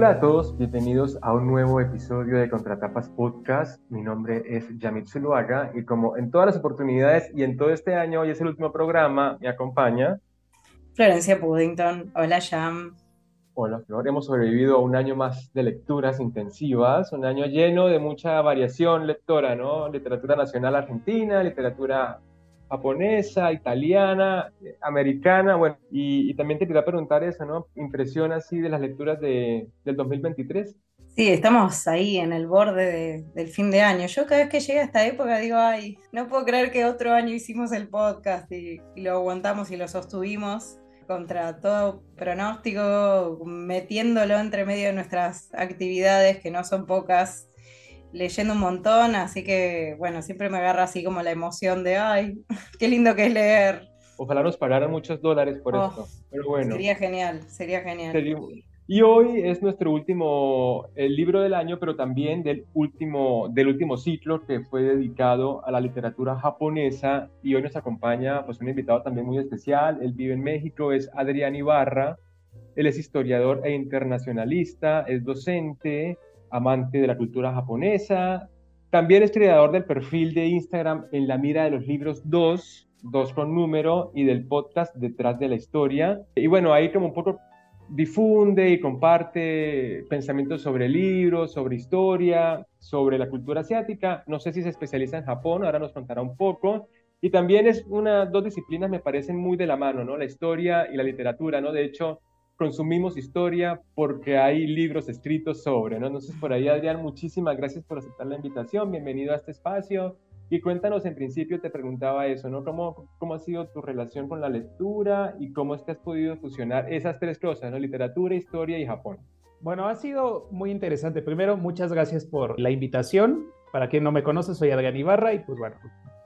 Hola a todos, bienvenidos a un nuevo episodio de Contratapas Podcast. Mi nombre es Yamit Zuluaga y como en todas las oportunidades y en todo este año, hoy es el último programa, me acompaña Florencia Puddington. Hola Jam. Hola Flor, hemos sobrevivido a un año más de lecturas intensivas, un año lleno de mucha variación lectora, ¿no? Literatura nacional argentina, literatura japonesa, italiana, americana, bueno, y, también te quería preguntar eso, ¿no? Impresión así de las lecturas de, del 2023. Sí, estamos ahí en el borde del fin de año. Yo cada vez que llega esta época digo, ay, no puedo creer que otro año hicimos el podcast y, y lo aguantamos y lo sostuvimos contra todo pronóstico, metiéndolo entre medio de nuestras actividades, que no son pocas, leyendo un montón, así que bueno, siempre me agarra así como la emoción de, ay, qué lindo que es leer. Ojalá nos pagaran muchos dólares por oh, esto, pero bueno. Sería genial, sería genial. Y hoy es nuestro último el libro del año, pero también del último, del último ciclo que fue dedicado a la literatura japonesa. Y hoy nos acompaña pues, un invitado también muy especial. Él vive en México, es Adrián Ibarra. Él es historiador e internacionalista, es docente, amante de la cultura japonesa. También es creador del perfil de Instagram En la Mira de los Libros 2, 2 con número, y del podcast Detrás de la Historia. Y bueno, ahí como un poco difunde y comparte pensamientos sobre libros, sobre historia, sobre la cultura asiática. No sé si se especializa en Japón, ahora nos contará un poco. Y también es una, dos disciplinas me parecen muy de la mano, ¿no? La historia y la literatura, ¿no? De hecho, consumimos historia porque hay libros escritos sobre, ¿no? Entonces, por ahí, Adrián, muchísimas gracias por aceptar la invitación. Bienvenido a este espacio. Y cuéntanos, en principio te preguntaba eso, ¿no? ¿Cómo, cómo ha sido tu relación con la lectura y cómo es que has podido fusionar esas tres cosas, ¿no? Literatura, historia y Japón. Bueno, ha sido muy interesante. Primero, muchas gracias por la invitación. Para quien no me conoce, soy Adrián Ibarra y pues bueno,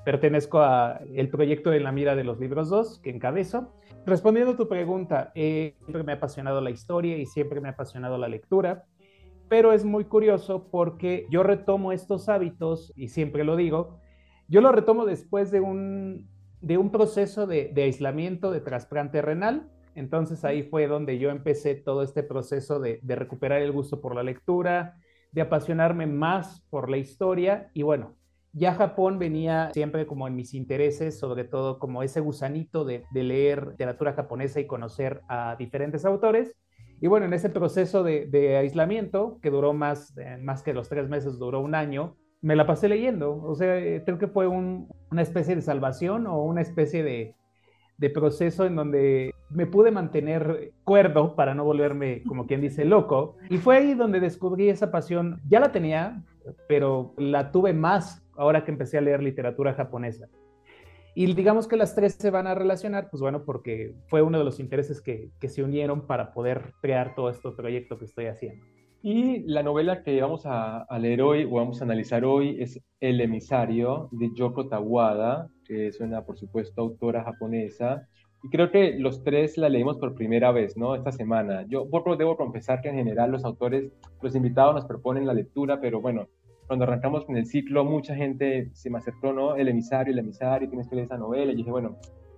pertenezco al proyecto de la mira de los libros 2 que encabezo. Respondiendo a tu pregunta, eh, siempre me ha apasionado la historia y siempre me ha apasionado la lectura, pero es muy curioso porque yo retomo estos hábitos y siempre lo digo, yo lo retomo después de un, de un proceso de, aislamiento de trasplante renal. Entonces ahí fue donde yo empecé todo este proceso de, de recuperar el gusto por la lectura, de apasionarme más por la historia y bueno, ya Japón venía siempre como en mis intereses, sobre todo como ese gusanito de, de, leer literatura japonesa y conocer a diferentes autores. Y bueno, en ese proceso de, de aislamiento, que duró más, eh, más que los tres meses, duró un año, me la pasé leyendo. O sea, eh, creo que fue una especie de salvación o una especie de, proceso en donde me pude mantener cuerdo para no volverme, como quien dice, loco. Y fue ahí donde descubrí esa pasión. Ya la tenía, pero la tuve más ahora que empecé a leer literatura japonesa. Y digamos que las tres se van a relacionar, pues bueno, porque fue uno de los intereses que, que se unieron para poder crear todo este proyecto que estoy haciendo. Y la novela que vamos a, leer hoy o vamos a analizar hoy es El emisario de Yoko Tawada, que es una, por supuesto, autora japonesa. Y creo que los tres la leímos por primera vez, ¿no? Esta semana. Yo debo confesar que en general los autores, los invitados nos proponen la lectura, pero bueno, cuando arrancamos con el ciclo, mucha gente se me acercó, ¿no? El emisario, el emisario, tienes que leer esa novela. Y dije, bueno,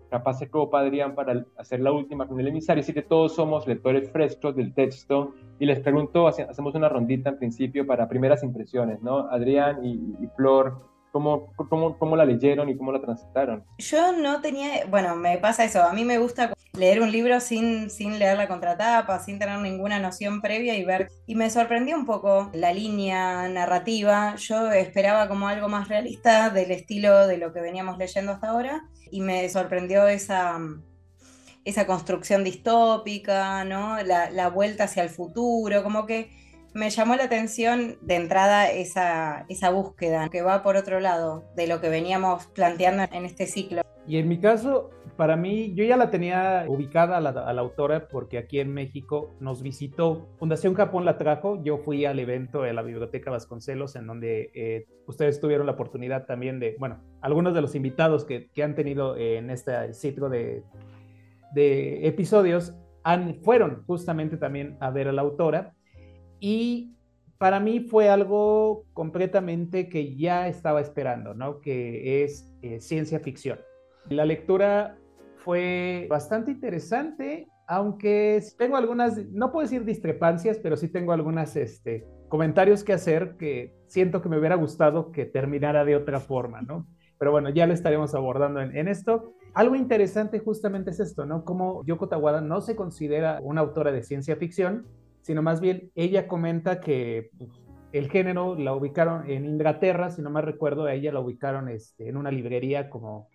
capaz se copa Adrián para hacer la última con el emisario, así que todos somos lectores frescos del texto y les pregunto, hacemos una rondita en principio para primeras impresiones, ¿no? Adrián y, Flor, ¿cómo, cómo, cómo la leyeron y cómo la transitaron? Yo no tenía, bueno, me pasa eso, a mí me gusta leer un libro sin, sin leer la contratapa, sin tener ninguna noción previa y ver, y me sorprendió un poco la línea narrativa, yo esperaba como algo más realista del estilo de lo que veníamos leyendo hasta ahora y me sorprendió esa, esa construcción distópica, ¿no? La, vuelta hacia el futuro, como que me llamó la atención de entrada esa, esa búsqueda que va por otro lado de lo que veníamos planteando en este ciclo. Y en mi caso, para mí, yo ya la tenía ubicada a la, autora porque aquí en México nos visitó, Fundación Japón la trajo, yo fui al evento de la Biblioteca Vasconcelos en donde eh, ustedes tuvieron la oportunidad también de, bueno, algunos de los invitados que, que han tenido en este ciclo de, de episodios han, fueron justamente también a ver a la autora y para mí fue algo completamente que ya estaba esperando, ¿no? Que es eh, ciencia ficción. La lectura fue bastante interesante aunque tengo algunas, no puedo decir discrepancias, pero sí tengo algunas este, comentarios que hacer que siento que me hubiera gustado que terminara de otra forma, ¿no? Pero bueno, ya lo estaremos abordando en, esto. Algo interesante justamente es esto, ¿no? Como Yoko Tawada no se considera una autora de ciencia ficción, sino más bien ella comenta que pues, el género la ubicaron en Inglaterra, si no me recuerdo, a ella la ubicaron este, en una librería como,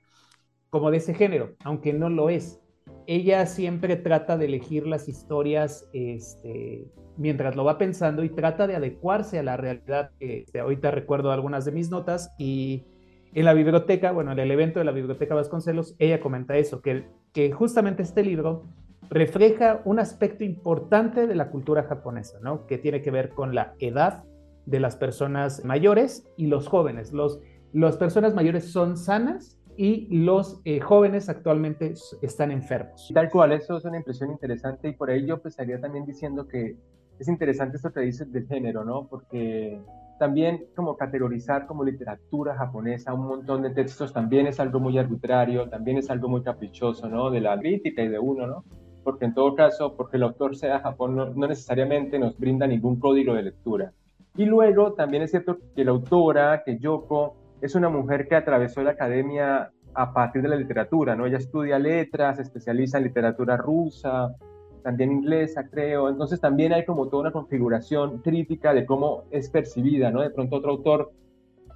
como de ese género, aunque no lo es. Ella siempre trata de elegir las historias este, mientras lo va pensando y trata de adecuarse a la realidad. Este, ahorita recuerdo algunas de mis notas y en la biblioteca, bueno, en el evento de la biblioteca Vasconcelos, ella comenta eso, que, que justamente este libro refleja un aspecto importante de la cultura japonesa, ¿no? Que tiene que ver con la edad de las personas mayores y los jóvenes. Los, las personas mayores son sanas y los eh, jóvenes actualmente están enfermos. Tal cual, eso es una impresión interesante y por ello yo pues, estaría también diciendo que es interesante esto que dices del género, ¿no? Porque también como categorizar como literatura japonesa un montón de textos también es algo muy arbitrario, también es algo muy caprichoso, ¿no? De la crítica y de uno, ¿no? Porque en todo caso, porque el autor sea Japón, no, necesariamente nos brinda ningún código de lectura. Y luego también es cierto que la autora, que Yoko, es una mujer que atravesó la academia a partir de la literatura, ¿no? Ella estudia letras, se especializa en literatura rusa, también inglesa, creo. Entonces también hay como toda una configuración crítica de cómo es percibida, ¿no? De pronto otro autor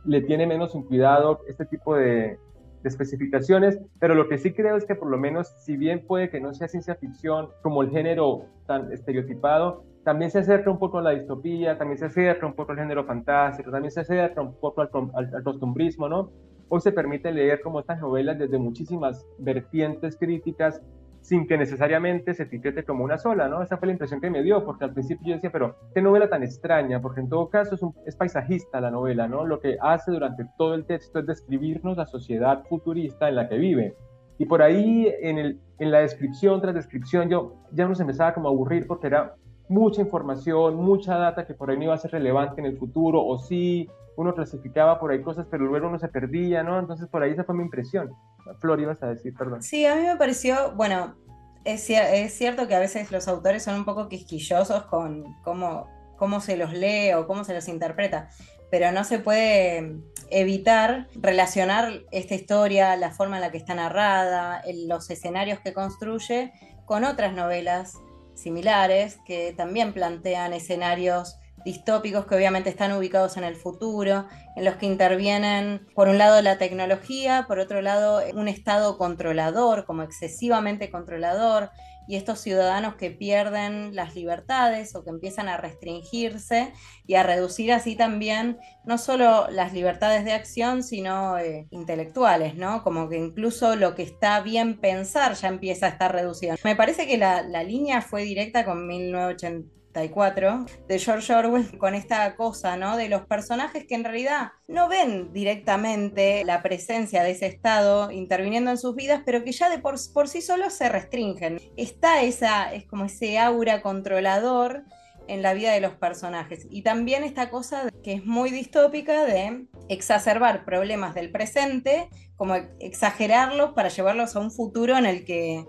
le tiene menos cuidado este tipo de, de, especificaciones, pero lo que sí creo es que por lo menos, si bien puede que no sea ciencia ficción como el género tan estereotipado, también se acerca un poco a la distopía, también se acerca un poco al género fantástico, también se acerca un poco al, al, al costumbrismo, ¿no? Hoy se permite leer como estas novelas desde muchísimas vertientes críticas sin que necesariamente se etiquete como una sola, ¿no? Esa fue la impresión que me dio, porque al principio yo decía, pero qué novela tan extraña, porque en todo caso es, un, paisajista la novela, ¿no? Lo que hace durante todo el texto es describirnos la sociedad futurista en la que vive. Y por ahí en, en la descripción tras descripción yo ya no se empezaba como a aburrir porque era mucha información, mucha data que por ahí no iba a ser relevante en el futuro, o sí, uno clasificaba por ahí cosas, pero luego uno se perdía, ¿no? Entonces por ahí esa fue mi impresión. Flor, ibas a decir, perdón. Sí, a mí me pareció, bueno, es, es cierto que a veces los autores son un poco quisquillosos con cómo, cómo se los lee o cómo se los interpreta, pero no se puede evitar relacionar esta historia, la forma en la que está narrada, los escenarios que construye, con otras novelas similares que también plantean escenarios distópicos que obviamente están ubicados en el futuro, en los que intervienen, por un lado, la tecnología, por otro lado, un Estado controlador, como excesivamente controlador, y estos ciudadanos que pierden las libertades o que empiezan a restringirse y a reducir así también no solo las libertades de acción, sino eh, intelectuales, ¿no? Como que incluso lo que está bien pensar ya empieza a estar reducido. Me parece que la, la línea fue directa con 1980 de George Orwell con esta cosa. De los personajes que en realidad no ven directamente la presencia de ese Estado interviniendo en sus vidas, pero que ya de por, sí solos se restringen. Está esa, es como ese aura controlador en la vida de los personajes. Y también esta cosa que es muy distópica de exacerbar problemas del presente, como exagerarlos para llevarlos a un futuro en el que,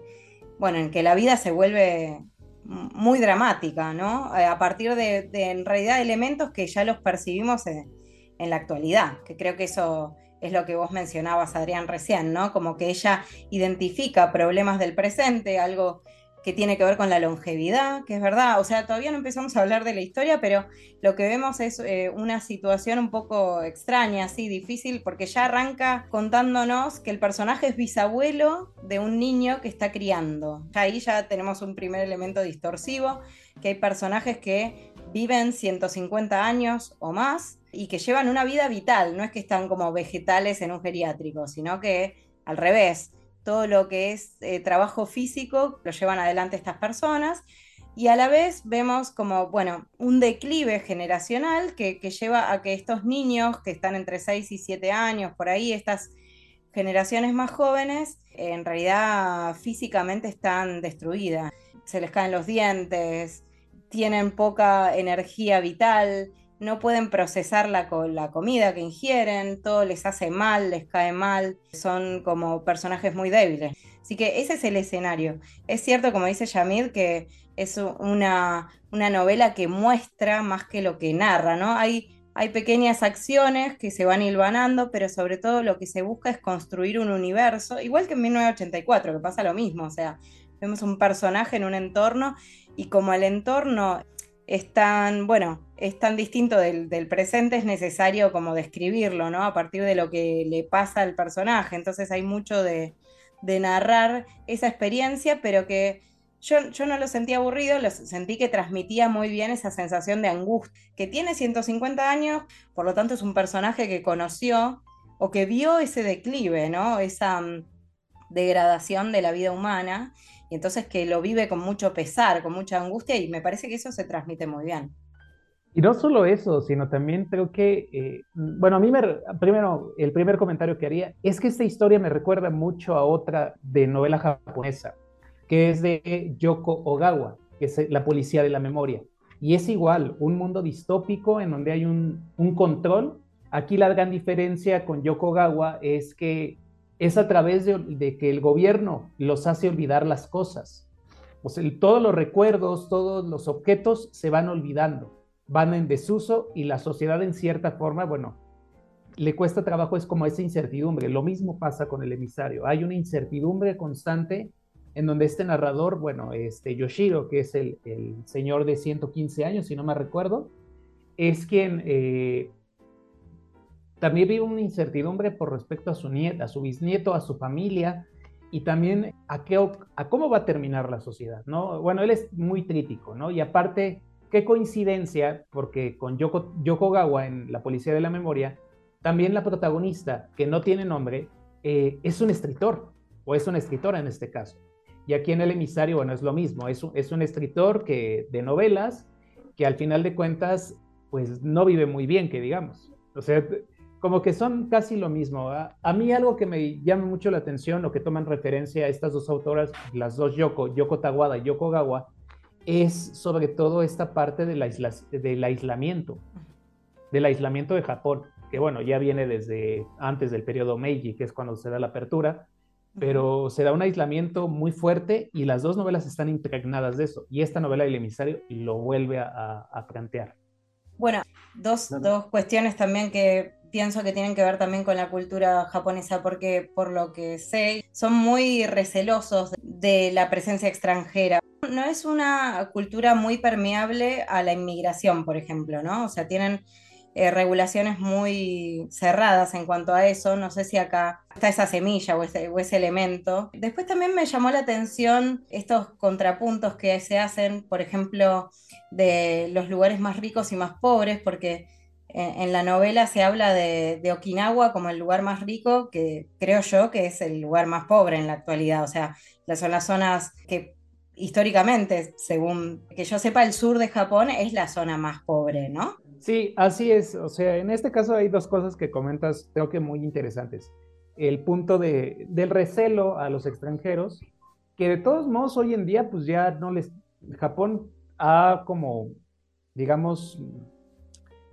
bueno, en que la vida se vuelve muy dramática, ¿no? Eh, a partir de, en realidad elementos que ya los percibimos en, en, la actualidad, que creo que eso es lo que vos mencionabas, Adrián, recién, ¿no? Como que ella identifica problemas del presente, algo que tiene que ver con la longevidad, que es verdad, o sea, todavía no empezamos a hablar de la historia, pero lo que vemos es eh, una situación un poco extraña, así, difícil, porque ya arranca contándonos que el personaje es bisabuelo de un niño que está criando. Ahí ya tenemos un primer elemento distorsivo, que hay personajes que viven 150 años o más y que llevan una vida vital, no es que están como vegetales en un geriátrico, sino que al revés, todo lo que es eh, trabajo físico lo llevan adelante estas personas y a la vez vemos como, bueno, un declive generacional que, lleva a que estos niños que están entre 6 y 7 años, por ahí, estas generaciones más jóvenes, en realidad físicamente están destruidas. Se les caen los dientes, tienen poca energía vital, no pueden procesar la, la, comida que ingieren, todo les hace mal, les cae mal, son como personajes muy débiles. Así que ese es el escenario. Es cierto, como dice Yamid, que es una, una novela que muestra más que lo que narra, ¿no? Hay, hay pequeñas acciones que se van hilvanando, pero sobre todo lo que se busca es construir un universo, igual que en 1984, que pasa lo mismo, o sea, vemos un personaje en un entorno y como el entorno es tan, bueno, es tan distinto del, presente, es necesario como describirlo, ¿no? A partir de lo que le pasa al personaje. Entonces hay mucho de, de narrar esa experiencia, pero que yo, no lo sentí aburrido, lo sentí que transmitía muy bien esa sensación de angustia, que tiene 150 años, por lo tanto es un personaje que conoció o que vio ese declive, ¿no? Esa mm, degradación de la vida humana, y entonces que lo vive con mucho pesar, con mucha angustia, y me parece que eso se transmite muy bien. Y no solo eso, sino también creo que, eh, bueno, a mí me, primero, el primer comentario que haría es que esta historia me recuerda mucho a otra de novela japonesa, que es de Yoko Ogawa, que es la policía de la memoria. Y es igual, un mundo distópico en donde hay un, control. Aquí la gran diferencia con Yoko Ogawa es que es a través de, que el gobierno los hace olvidar las cosas. O sea, todos los recuerdos, todos los objetos se van olvidando van en desuso y la sociedad en cierta forma, bueno, le cuesta trabajo, es como esa incertidumbre. Lo mismo pasa con el emisario. Hay una incertidumbre constante en donde este narrador, bueno, este Yoshiro, que es el, señor de 115 años, si no me recuerdo, es quien eh, también vive una incertidumbre por respecto a su nieta, a su bisnieto, a su familia y también a, qué, a cómo va a terminar la sociedad, ¿no? Bueno, él es muy crítico, ¿no? Y aparte Qué coincidencia, porque con Yoko, Yoko Gawa en La Policía de la Memoria, también la protagonista, que no tiene nombre, eh, es un escritor, o es una escritora en este caso. Y aquí en El Emisario, bueno, es lo mismo, es un, es un escritor que, de novelas que al final de cuentas, pues no vive muy bien, que digamos. O sea, como que son casi lo mismo. A, a mí algo que me llama mucho la atención o que toman referencia a estas dos autoras, las dos Yoko, Yoko Tawada y Yoko Gawa, es sobre todo esta parte del, del aislamiento, del aislamiento de Japón, que bueno, ya viene desde antes del periodo Meiji, que es cuando se da la apertura, pero se da un aislamiento muy fuerte y las dos novelas están impregnadas de eso, y esta novela El emisario lo vuelve a, plantear. Bueno, dos, dos cuestiones también que pienso que tienen que ver también con la cultura japonesa, porque por lo que sé, son muy recelosos de la presencia extranjera no es una cultura muy permeable a la inmigración, por ejemplo, ¿no? O sea, tienen eh, regulaciones muy cerradas en cuanto a eso. No sé si acá está esa semilla o ese, o ese elemento. Después también me llamó la atención estos contrapuntos que se hacen, por ejemplo, de los lugares más ricos y más pobres, porque en, la novela se habla de, de, Okinawa como el lugar más rico, que creo yo que es el lugar más pobre en la actualidad. O sea, son las zonas que históricamente, según que yo sepa, el sur de Japón es la zona más pobre, ¿no? Sí, así es. O sea, en este caso hay dos cosas que comentas, creo que muy interesantes. El punto de, del recelo a los extranjeros, que de todos modos hoy en día, pues ya no les. Japón ha como, digamos,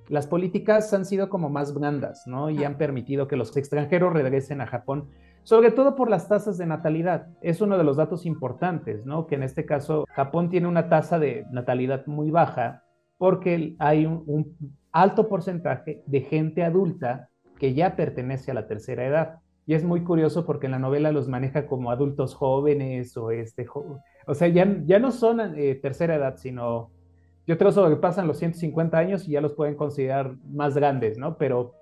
las políticas han sido como más blandas, ¿no? Y han permitido que los extranjeros regresen a Japón sobre todo por las tasas de natalidad. Es uno de los datos importantes, ¿no? Que en este caso Japón tiene una tasa de natalidad muy baja porque hay un, alto porcentaje de gente adulta que ya pertenece a la tercera edad. Y es muy curioso porque en la novela los maneja como adultos jóvenes o este, o sea, ya, ya no son eh, tercera edad, sino yo creo que pasan los 150 años y ya los pueden considerar más grandes, ¿no? Pero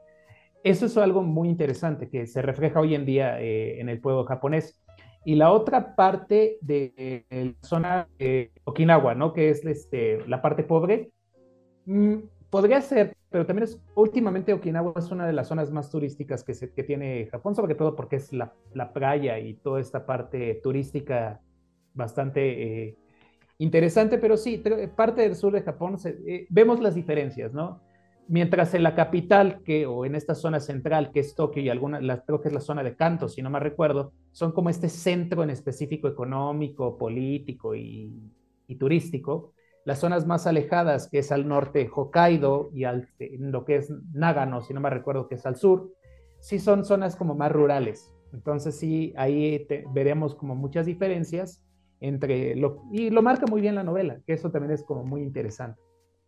eso es algo muy interesante que se refleja hoy en día eh, en el pueblo japonés. Y la otra parte de, la zona de Okinawa, ¿no? Que es este, la parte pobre, mm, podría ser, pero también es, últimamente Okinawa es una de las zonas más turísticas que, se, que tiene Japón, sobre todo porque es la, la, playa y toda esta parte turística bastante eh, interesante, pero sí, parte del sur de Japón, eh, vemos las diferencias, ¿no? Mientras en la capital, que, o en esta zona central, que es Tokio y alguna, creo que es la zona de Kanto, si no me recuerdo, son como este centro en específico económico, político y, turístico. Las zonas más alejadas, que es al norte Hokkaido y al, lo que es Nagano, si no me recuerdo que es al sur, sí son zonas como más rurales. Entonces sí, ahí veremos como muchas diferencias entre lo, y lo marca muy bien la novela, que eso también es como muy interesante.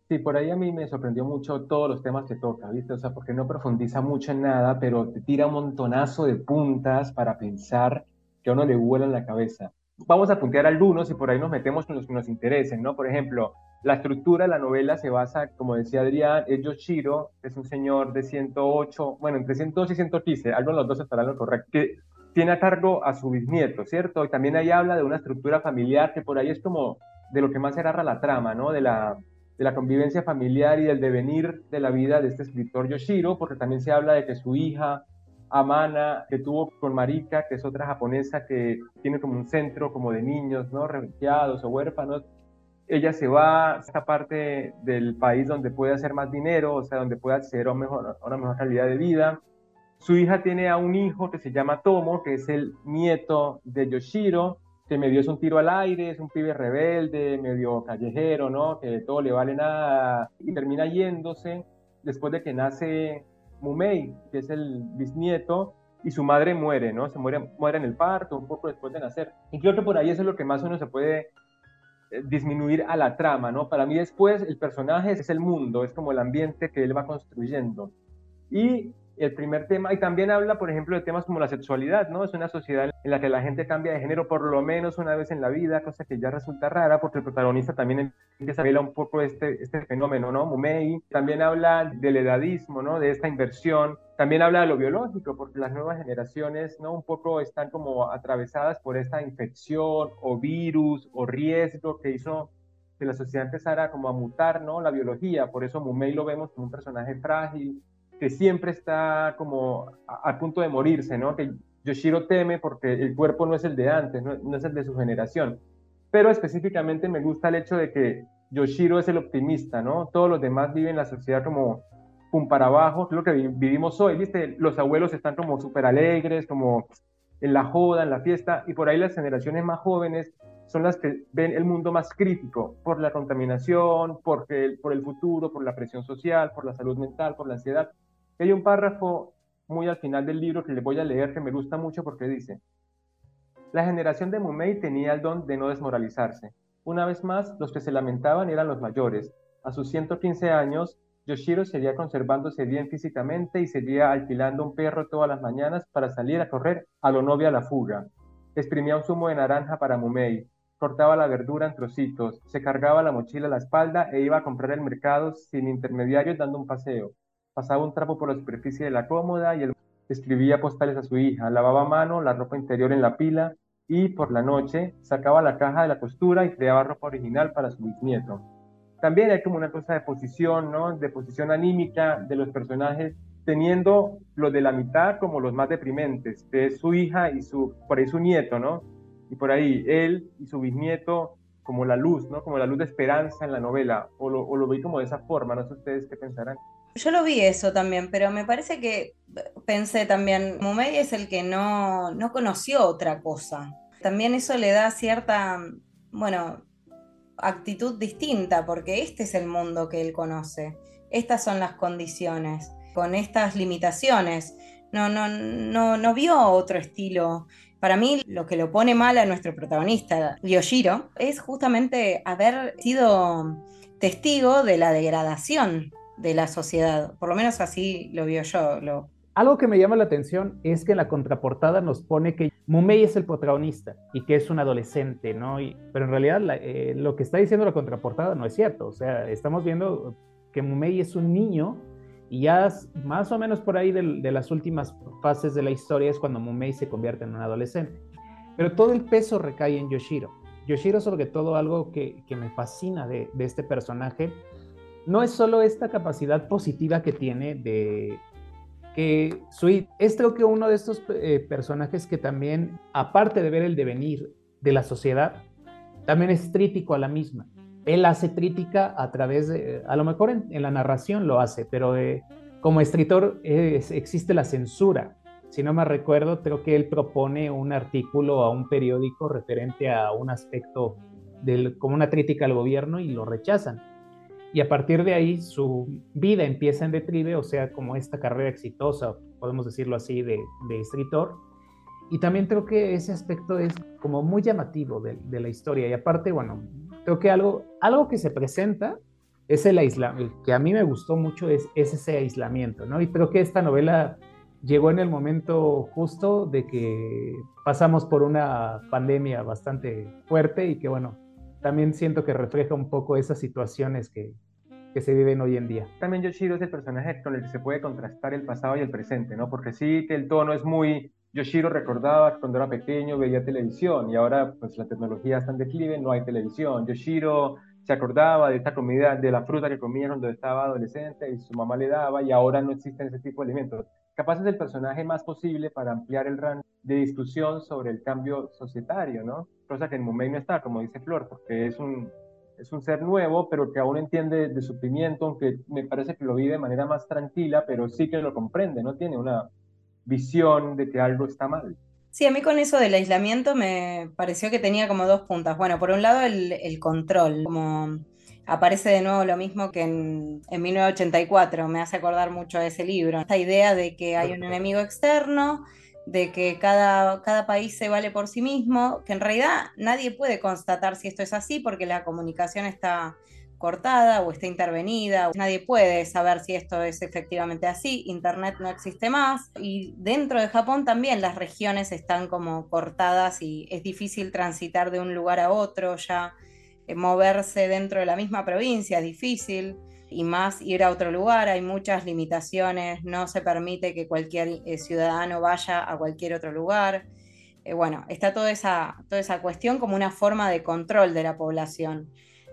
Sí, por ahí a mí me sorprendió mucho todos los temas que toca, ¿viste? O sea, porque no profundiza mucho en nada, pero te tira un montonazo de puntas para pensar que a uno le vuela en la cabeza. Vamos a puntear algunos y por ahí nos metemos con los que nos interesen, ¿no? Por ejemplo, la estructura de la novela se basa, como decía Adrián, es Yoshiro, es un señor de 108, bueno, entre 108 y 115, algo en los dos estará lo correcto, que tiene a cargo a su bisnieto, ¿cierto? Y también ahí habla de una estructura familiar que por ahí es como de lo que más era la trama, ¿no? De la, de la convivencia familiar y del devenir de la vida de este escritor Yoshiro, porque también se habla de que su hija Amana, que tuvo con Marika, que es otra japonesa que tiene como un centro como de niños, ¿no? Refugiados o huérfanos. Ella se va a esta parte del país donde puede hacer más dinero, o sea, donde puede acceder a, mejor, a una mejor calidad de vida. Su hija tiene a un hijo que se llama Tomo, que es el nieto de Yoshiro, que medio es un tiro al aire, es un pibe rebelde, medio callejero, ¿no? Que todo le vale nada y termina yéndose después de que nace Mumei, que es el bisnieto, y su madre muere, ¿no? Se muere, muere en el parto, un poco después de nacer. Y creo que por ahí eso es lo que más uno se puede eh, disminuir a la trama, ¿no? Para mí después el personaje es el mundo, es como el ambiente que él va construyendo. Y el primer tema, y también habla, por ejemplo, de temas como la sexualidad, ¿no? Es una sociedad en la que la gente cambia de género por lo menos una vez en la vida, cosa que ya resulta rara, porque el protagonista también empieza un poco este, este fenómeno, ¿no? Mumei. También habla del edadismo, ¿no? De esta inversión. También habla de lo biológico, porque las nuevas generaciones, ¿no? Un poco están como atravesadas por esta infección o virus o riesgo que hizo que la sociedad empezara como a mutar, ¿no? La biología. Por eso Mumei lo vemos como un personaje frágil, que siempre está como a, punto de morirse, ¿no? Que Yoshiro teme porque el cuerpo no es el de antes, no, es el de su generación. Pero específicamente me gusta el hecho de que Yoshiro es el optimista, ¿no? Todos los demás viven la sociedad como pum para abajo, lo que vivimos hoy, ¿viste? Los abuelos están como súper alegres, como en la joda, en la fiesta, y por ahí las generaciones más jóvenes son las que ven el mundo más crítico por la contaminación, porque, por el futuro, por la presión social, por la salud mental, por la ansiedad. Hay un párrafo muy al final del libro que le voy a leer que me gusta mucho porque dice, la generación de Mumei tenía el don de no desmoralizarse. Una vez más, los que se lamentaban eran los mayores. A sus 115 años, Yoshiro seguía conservándose bien físicamente y seguía alquilando un perro todas las mañanas para salir a correr a lo novia a la fuga. Exprimía un zumo de naranja para Mumei, cortaba la verdura en trocitos, se cargaba la mochila a la espalda e iba a comprar el mercado sin intermediarios dando un paseo pasaba un trapo por la superficie de la cómoda y él escribía postales a su hija, lavaba mano la ropa interior en la pila y por la noche sacaba la caja de la costura y creaba ropa original para su bisnieto. También hay como una cosa de posición, ¿no? De posición anímica de los personajes, teniendo los de la mitad como los más deprimentes, que es su hija y su, por ahí su nieto, ¿no? Y por ahí él y su bisnieto como la luz, ¿no? Como la luz de esperanza en la novela, o lo, o lo vi como de esa forma, no sé ustedes qué pensarán. Yo lo vi eso también, pero me parece que pensé también, Mumei es el que no, no conoció otra cosa. También eso le da cierta, bueno, actitud distinta, porque este es el mundo que él conoce. Estas son las condiciones, con estas limitaciones. No, no, no, no vio otro estilo. Para mí, lo que lo pone mal a nuestro protagonista, Yoshiro, es justamente haber sido testigo de la degradación de la sociedad. Por lo menos así lo vio yo. Algo que me llama la atención es que en la contraportada nos pone que Mumei es el protagonista y que es un adolescente, ¿no? Y, pero en realidad eh, lo que está diciendo la contraportada no es cierto. O sea, estamos viendo que Mumei es un niño y ya más o menos por ahí de, las últimas fases de la historia es cuando Mumei se convierte en un adolescente. Pero todo el peso recae en Yoshiro. Yoshiro sobre todo algo que, que me fascina de, de este personaje no es solo esta capacidad positiva que tiene de que Sweet es creo que uno de estos eh, personajes que también, aparte de ver el devenir de la sociedad, también es crítico a la misma. Él hace crítica a través de, a lo mejor en, la narración lo hace, pero eh, como escritor existe la censura. Si no me recuerdo, creo que él propone un artículo a un periódico referente a un aspecto del, como una crítica al gobierno y lo rechazan y a partir de ahí su vida empieza en declive, o sea, como esta carrera exitosa, podemos decirlo así, de, escritor. Y también creo que ese aspecto es como muy llamativo de, de la historia. Y aparte, bueno, creo que algo, algo que se presenta es el aislamiento, que a mí me gustó mucho es, es, ese aislamiento, ¿no? Y creo que esta novela llegó en el momento justo de que pasamos por una pandemia bastante fuerte y que, bueno, también siento que refleja un poco esas situaciones que, que se viven hoy en día. También Yoshiro es el personaje con el que se puede contrastar el pasado y el presente, ¿no? Porque sí que el tono es muy... Yoshiro recordaba cuando era pequeño veía televisión y ahora pues la tecnología está en declive, no hay televisión. Yoshiro se acordaba de esta comida, de la fruta que comía cuando estaba adolescente y su mamá le daba y ahora no existen ese tipo de alimentos. Capaz es el personaje más posible para ampliar el rango de discusión sobre el cambio societario, ¿no? Cosa que en Mumei no está, como dice Flor, porque es un, es un ser nuevo, pero que aún entiende de sufrimiento, aunque me parece que lo vive de manera más tranquila, pero sí que lo comprende, no tiene una visión de que algo está mal. Sí, a mí con eso del aislamiento me pareció que tenía como dos puntas. Bueno, por un lado el, el control, como aparece de nuevo lo mismo que en, en 1984, me hace acordar mucho de ese libro, esta idea de que hay un enemigo externo de que cada, cada país se vale por sí mismo, que en realidad nadie puede constatar si esto es así porque la comunicación está cortada o está intervenida, nadie puede saber si esto es efectivamente así, Internet no existe más y dentro de Japón también las regiones están como cortadas y es difícil transitar de un lugar a otro, ya eh, moverse dentro de la misma provincia es difícil y más ir a otro lugar, hay muchas limitaciones, no se permite que cualquier eh, ciudadano vaya a cualquier otro lugar. Eh, bueno, está toda esa, toda esa cuestión como una forma de control de la población.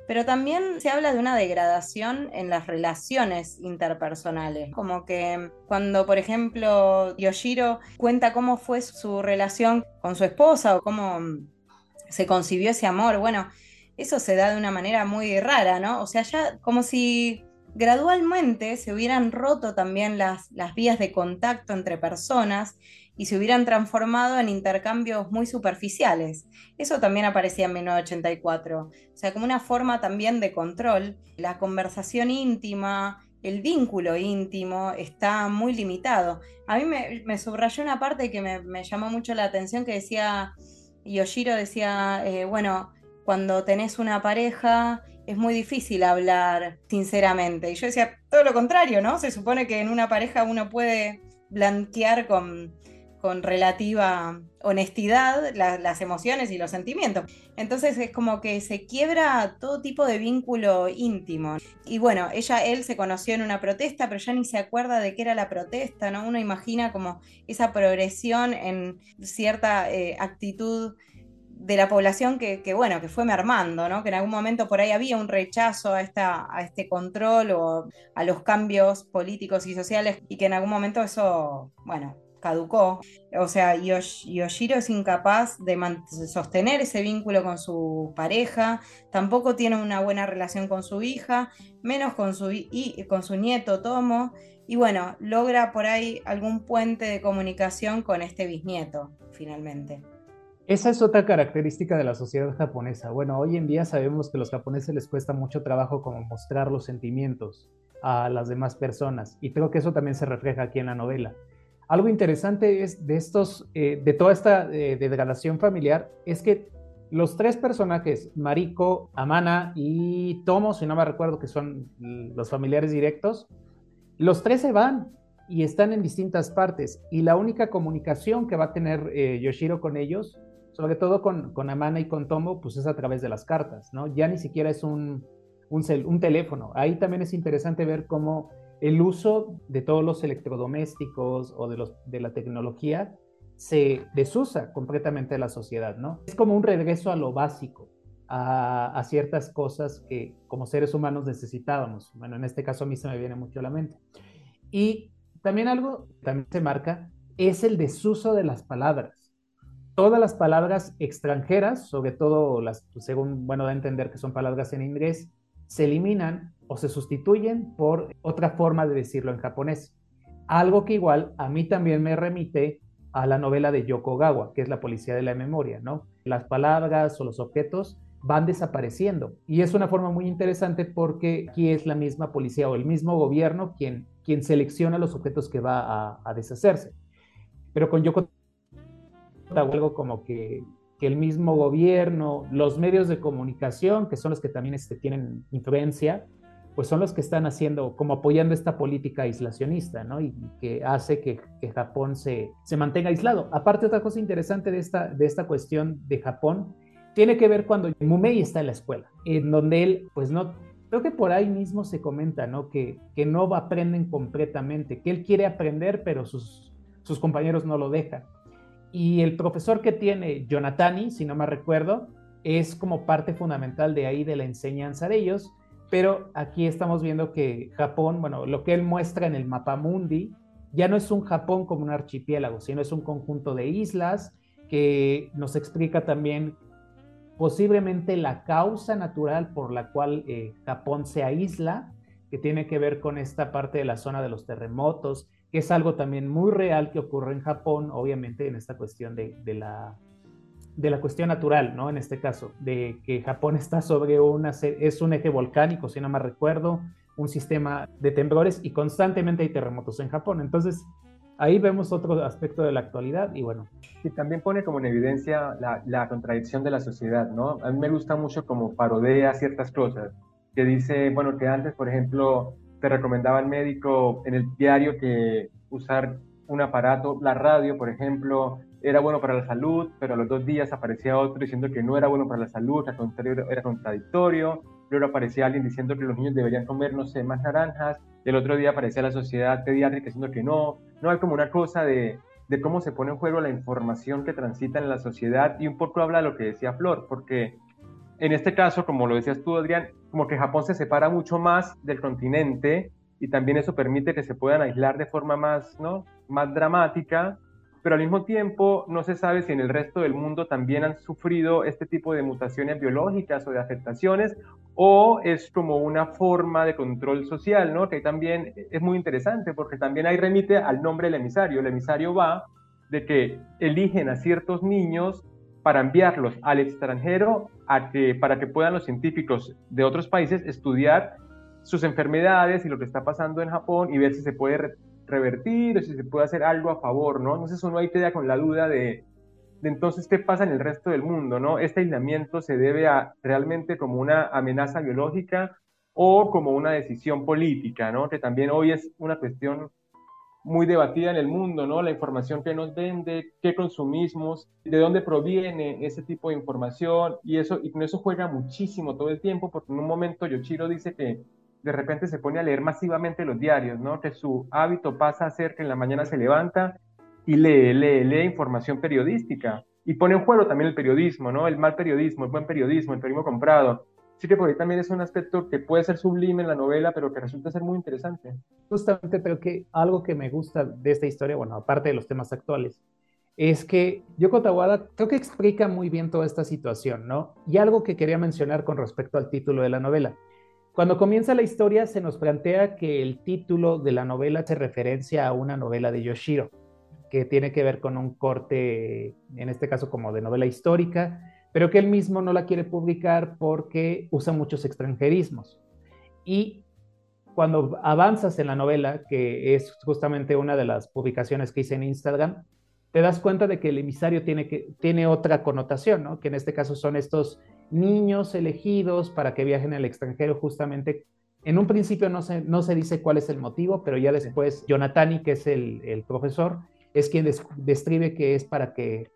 Pero también se habla de una degradación en las relaciones interpersonales, como que cuando, por ejemplo, Yoshiro cuenta cómo fue su relación con su esposa o cómo se concibió ese amor, bueno, eso se da de una manera muy rara, ¿no? O sea, ya como si gradualmente se hubieran roto también las, las vías de contacto entre personas y se hubieran transformado en intercambios muy superficiales. Eso también aparecía en 1984. O sea, como una forma también de control. La conversación íntima, el vínculo íntimo está muy limitado. A mí me, subrayó una parte que me, llamó mucho la atención que decía, Yoshiro decía, eh, bueno, cuando tenés una pareja es muy difícil hablar sinceramente. Y yo decía, todo lo contrario, ¿no? Se supone que en una pareja uno puede blanquear con, con relativa honestidad las emociones y los sentimientos. Entonces es como que se quiebra todo tipo de vínculo íntimo. Y bueno, ella, él se conoció en una protesta, pero ya ni se acuerda de qué era la protesta, ¿no? Uno imagina como esa progresión en cierta eh, actitud de la población que, bueno, que fue mermando, ¿no? Que en algún momento por ahí había un rechazo a, esta, a este control o a los cambios políticos y sociales y que en algún momento eso, bueno, caducó. O sea, Yoshiro es incapaz de sostener ese vínculo con su pareja, tampoco tiene una buena relación con su hija, menos con su, y, con su nieto Tomo, y bueno, logra por ahí algún puente de comunicación con este bisnieto, finalmente. Esa es otra característica de la sociedad japonesa. Bueno, hoy en día sabemos que a los japoneses les cuesta mucho trabajo como mostrar los sentimientos a las demás personas y creo que eso también se refleja aquí en la novela. Algo interesante es de estos, eh, de toda esta eh, degradación familiar, es que los tres personajes, Mariko, Amana y Tomo, si no me recuerdo que son los familiares directos, los tres se van y están en distintas partes. Y la única comunicación que va a tener eh, Yoshiro con ellos sobre todo con, con Amana y con Tomo, pues es a través de las cartas, ¿no? Ya ni siquiera es un, un, un teléfono. Ahí también es interesante ver cómo el uso de todos los electrodomésticos o de, los, de la tecnología se desusa completamente de la sociedad, ¿no? Es como un regreso a lo básico, a, a, ciertas cosas que como seres humanos necesitábamos. Bueno, en este caso a mí se me viene mucho a la mente. Y también algo también se marca es el desuso de las palabras todas las palabras extranjeras, sobre todo las, pues, según, bueno, da a entender que son palabras en inglés, se eliminan o se sustituyen por otra forma de decirlo en japonés. Algo que igual a mí también me remite a la novela de Yoko Gawa, que es La policía de la memoria, ¿no? Las palabras o los objetos van desapareciendo. Y es una forma muy interesante porque aquí es la misma policía o el mismo gobierno quien, quien selecciona los objetos que va a, a deshacerse. Pero con Yoko algo como que, que, el mismo gobierno, los medios de comunicación, que son los que también este, tienen influencia, pues son los que están haciendo, como apoyando esta política aislacionista, ¿no? Y, que hace que, que Japón se, se, mantenga aislado. Aparte, otra cosa interesante de esta, de esta cuestión de Japón tiene que ver cuando Mumei está en la escuela, en donde él, pues no, creo que por ahí mismo se comenta, ¿no? Que, que no aprenden completamente, que él quiere aprender, pero sus, sus compañeros no lo dejan. Y el profesor que tiene Jonatani, si no me recuerdo, es como parte fundamental de ahí de la enseñanza de ellos, pero aquí estamos viendo que Japón, bueno, lo que él muestra en el mapa mundi, ya no es un Japón como un archipiélago, sino es un conjunto de islas que nos explica también posiblemente la causa natural por la cual eh, Japón se aísla, que tiene que ver con esta parte de la zona de los terremotos, que es algo también muy real que ocurre en Japón, obviamente en esta cuestión de, de la, de la cuestión natural, ¿no? En este caso, de que Japón está sobre una, es un eje volcánico, si no me recuerdo, un sistema de temblores y constantemente hay terremotos en Japón. Entonces, ahí vemos otro aspecto de la actualidad y bueno. Y también pone como en evidencia la, la contradicción de la sociedad, ¿no? A mí me gusta mucho como parodea ciertas cosas, que dice, bueno, que antes, por ejemplo, te recomendaba el médico en el diario que usar un aparato, la radio, por ejemplo, era bueno para la salud, pero a los dos días aparecía otro diciendo que no era bueno para la salud, al contrario, era contradictorio. Luego aparecía alguien diciendo que los niños deberían comer, no sé, más naranjas. Y el otro día aparecía la sociedad pediátrica diciendo que no. No hay como una cosa de, de cómo se pone en juego la información que transita en la sociedad y un poco habla de lo que decía Flor, porque en este caso, como lo decías tú, Adrián, como que Japón se separa mucho más del continente y también eso permite que se puedan aislar de forma más, ¿no? más dramática, pero al mismo tiempo no se sabe si en el resto del mundo también han sufrido este tipo de mutaciones biológicas o de afectaciones o es como una forma de control social, ¿no? Que también es muy interesante porque también ahí remite al nombre del emisario. El emisario va de que eligen a ciertos niños para enviarlos al extranjero para que puedan los científicos de otros países estudiar sus enfermedades y lo que está pasando en Japón y ver si se puede revertir o si se puede hacer algo a favor, ¿no? Entonces uno ahí queda con la duda de, de entonces qué pasa en el resto del mundo, ¿no? Este aislamiento se debe a realmente como una amenaza biológica o como una decisión política, ¿no? Que también hoy es una cuestión muy debatida en el mundo, ¿no? La información que nos vende, qué consumimos, de dónde proviene ese tipo de información y eso y con eso juega muchísimo todo el tiempo porque en un momento Yoshiro dice que de repente se pone a leer masivamente los diarios, ¿no? Que su hábito pasa a ser que en la mañana se levanta y lee, lee, lee información periodística y pone en juego también el periodismo, ¿no? El mal periodismo, el buen periodismo, el periodismo comprado. Así que por ahí también es un aspecto que puede ser sublime en la novela, pero que resulta ser muy interesante. Justamente creo que algo que me gusta de esta historia, bueno, aparte de los temas actuales, es que Yoko Tawada creo que explica muy bien toda esta situación, ¿no? Y algo que quería mencionar con respecto al título de la novela. Cuando comienza la historia se nos plantea que el título de la novela hace referencia a una novela de Yoshiro, que tiene que ver con un corte, en este caso como de novela histórica, pero que él mismo no la quiere publicar porque usa muchos extranjerismos. Y cuando avanzas en la novela, que es justamente una de las publicaciones que hice en Instagram, te das cuenta de que el emisario tiene, que, tiene otra connotación, ¿no? que en este caso son estos niños elegidos para que viajen al extranjero justamente. En un principio no se, no se dice cuál es el motivo, pero ya después Jonathan, que es el, el profesor, es quien describe que es para que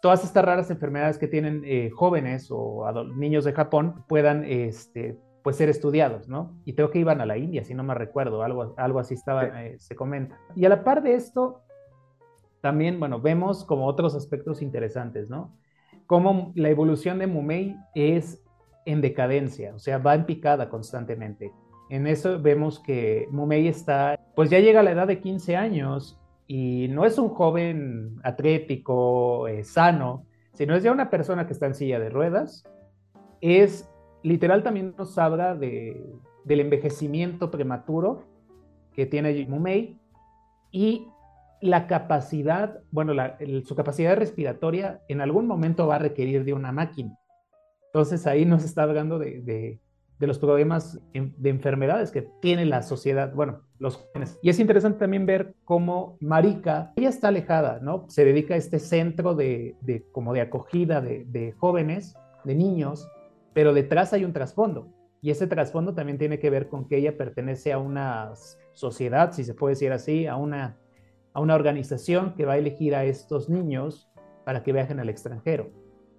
todas estas raras enfermedades que tienen eh, jóvenes o niños de Japón puedan este, pues ser estudiados, ¿no? Y creo que iban a la India, si no me recuerdo, algo, algo así estaba, eh, se comenta. Y a la par de esto, también, bueno, vemos como otros aspectos interesantes, ¿no? Como la evolución de Mumei es en decadencia, o sea, va en picada constantemente. En eso vemos que Mumei está, pues ya llega a la edad de 15 años y no es un joven atlético, eh, sano, sino es ya una persona que está en silla de ruedas. Es literal también nos habla de, del envejecimiento prematuro que tiene Mumei y la capacidad, bueno, su capacidad respiratoria en algún momento va a requerir de una máquina. Entonces ahí nos está hablando de los problemas de enfermedades que tiene la sociedad, bueno, Y es interesante también ver cómo Marika, ella está alejada, ¿no? Se dedica a este centro de, como de acogida de, de jóvenes, de niños, pero detrás hay un trasfondo. Y ese trasfondo también tiene que ver con que ella pertenece a una sociedad, si se puede decir así, a una, a una organización que va a elegir a estos niños para que viajen al extranjero.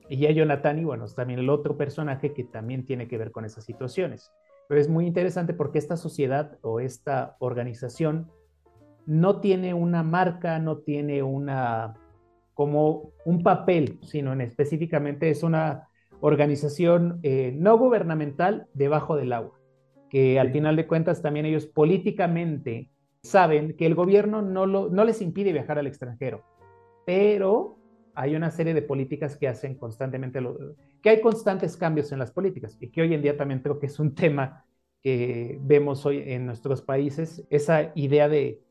Y ya Jonathan, y bueno, es también el otro personaje que también tiene que ver con esas situaciones. Pero es muy interesante porque esta sociedad o esta organización no tiene una marca, no tiene una como un papel, sino en específicamente es una organización eh, no gubernamental debajo del agua, que al final de cuentas también ellos políticamente saben que el gobierno no, lo, no les impide viajar al extranjero, pero hay una serie de políticas que hacen constantemente, lo, que hay constantes cambios en las políticas y que hoy en día también creo que es un tema que vemos hoy en nuestros países, esa idea de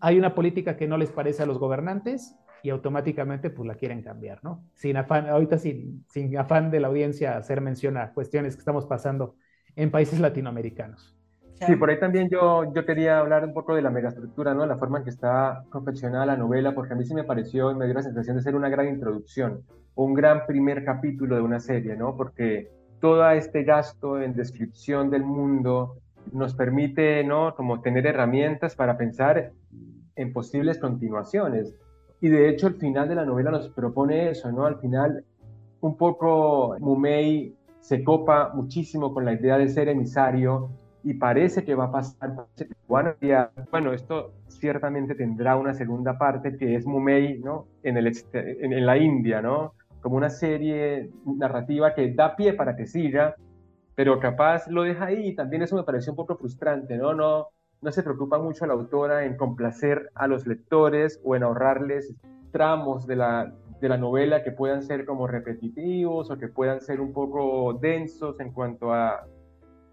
hay una política que no les parece a los gobernantes y automáticamente pues la quieren cambiar, ¿no? Sin afán, ahorita sin, sin afán de la audiencia hacer mención a cuestiones que estamos pasando en países latinoamericanos. Sí, por ahí también yo, yo quería hablar un poco de la megastructura, ¿no? La forma en que está confeccionada la novela, porque a mí sí me pareció y me dio la sensación de ser una gran introducción, un gran primer capítulo de una serie, ¿no? Porque todo este gasto en descripción del mundo nos permite, ¿no? Como tener herramientas para pensar en posibles continuaciones. Y de hecho el final de la novela nos propone eso, ¿no? Al final un poco Mumei se copa muchísimo con la idea de ser emisario y parece que va a pasar. Bueno, esto ciertamente tendrá una segunda parte que es Mumei, ¿no? En, el, en, en la India, ¿no? Como una serie narrativa que da pie para que siga, pero capaz lo deja ahí también eso me pareció un poco frustrante, ¿no? No, no se preocupa mucho la autora en complacer a los lectores o en ahorrarles tramos de la, de la novela que puedan ser como repetitivos o que puedan ser un poco densos en cuanto a,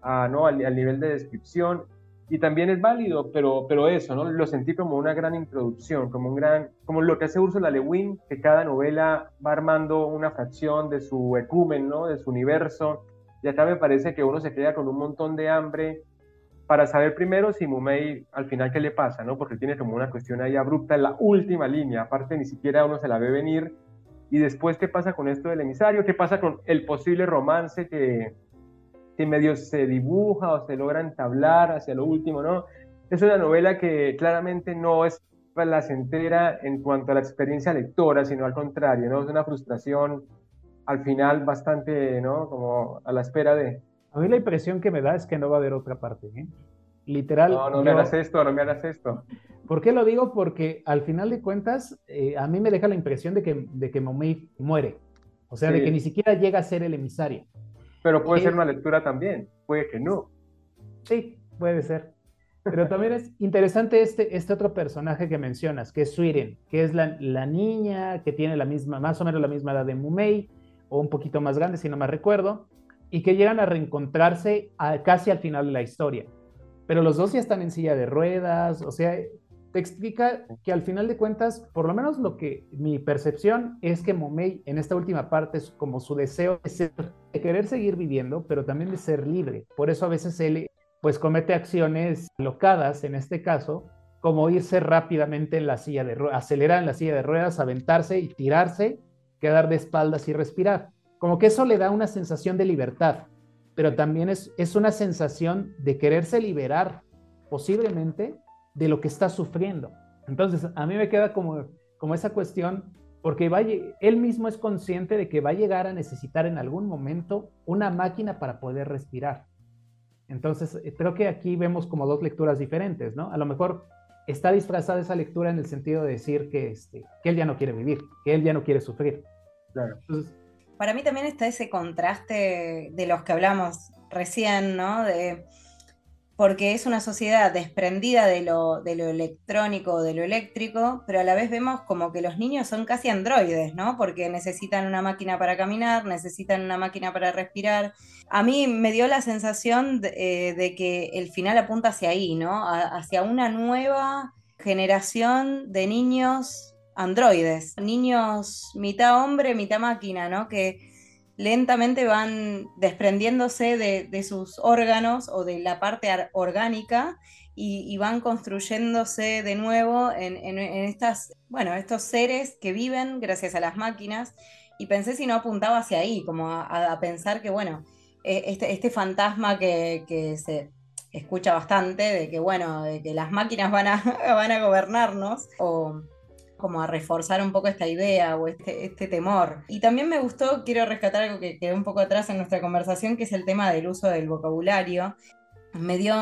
¿no? Al, nivel de descripción. Y también es válido, pero, pero eso, ¿no? Lo sentí como una gran introducción, como un gran, como lo que hace Ursula Le que cada novela va armando una fracción de su ecumen, ¿no? De su universo. Y acá me parece que uno se queda con un montón de hambre para saber primero si Mumei al final qué le pasa, ¿no? Porque tiene como una cuestión ahí abrupta en la última línea, aparte ni siquiera uno se la ve venir. Y después, ¿qué pasa con esto del emisario? ¿Qué pasa con el posible romance que, que medio se dibuja o se logra entablar hacia lo último, ¿no? Es una novela que claramente no es placentera en cuanto a la experiencia lectora, sino al contrario, ¿no? Es una frustración al final bastante, ¿no? Como a la espera de, a mí la impresión que me da es que no va a haber otra parte. ¿eh? Literal. No, no me hagas esto, no me hagas esto. ¿Por qué lo digo? Porque al final de cuentas, eh, a mí me deja la impresión de que, de que muere. O sea, de que ni siquiera llega a ser el emisario. Pero puede ser una lectura también, puede que no. Sí, puede ser. Pero también es interesante este, este otro personaje que mencionas, que es Suiren, que es la, la, niña que tiene la misma, más o menos la misma edad de Mumei, o un poquito más grande, si no me recuerdo, y que llegan a reencontrarse casi al final de la historia. Pero los dos ya están en silla de ruedas, o sea, te explica que al final de cuentas, por lo menos lo que mi percepción es que Momei en esta última parte es como su deseo de, querer seguir viviendo, pero también de ser libre. Por eso a veces él pues comete acciones locadas en este caso, como irse rápidamente en la silla de ruedas, acelerar en la silla de ruedas, aventarse y tirarse, quedar de espaldas y respirar. Como que eso le da una sensación de libertad, pero también es, es una sensación de quererse liberar posiblemente de lo que está sufriendo. Entonces, a mí me queda como, como esa cuestión, porque va, él mismo es consciente de que va a llegar a necesitar en algún momento una máquina para poder respirar. Entonces, eh, creo que aquí vemos como dos lecturas diferentes, ¿no? A lo mejor está disfrazada esa lectura en el sentido de decir que, este, que él ya no quiere vivir, que él ya no quiere sufrir. Claro. Entonces, para mí también está ese contraste de los que hablamos recién, ¿no? De, porque es una sociedad desprendida de lo, electrónico, de lo eléctrico, pero a la vez vemos como que los niños son casi androides, ¿no? Porque necesitan una máquina para caminar, necesitan una máquina para respirar. A mí me dio la sensación de, eh, que el final apunta hacia ahí, ¿no? hacia una nueva generación de niños androides, niños mitad hombre, mitad máquina, ¿no? Que lentamente van desprendiéndose de, sus órganos o de la parte orgánica y, van construyéndose de nuevo en, estas, bueno, estos seres que viven gracias a las máquinas. Y pensé si no apuntaba hacia ahí, como a, pensar que, bueno, e, este, este fantasma que, que, se escucha bastante, de que, bueno, de que las máquinas van a, van a gobernarnos, o como a reforzar un poco esta idea o este, este temor. Y también me gustó, quiero rescatar algo que quedó un poco atrás en nuestra conversación, que es el tema del uso del vocabulario. Me dio,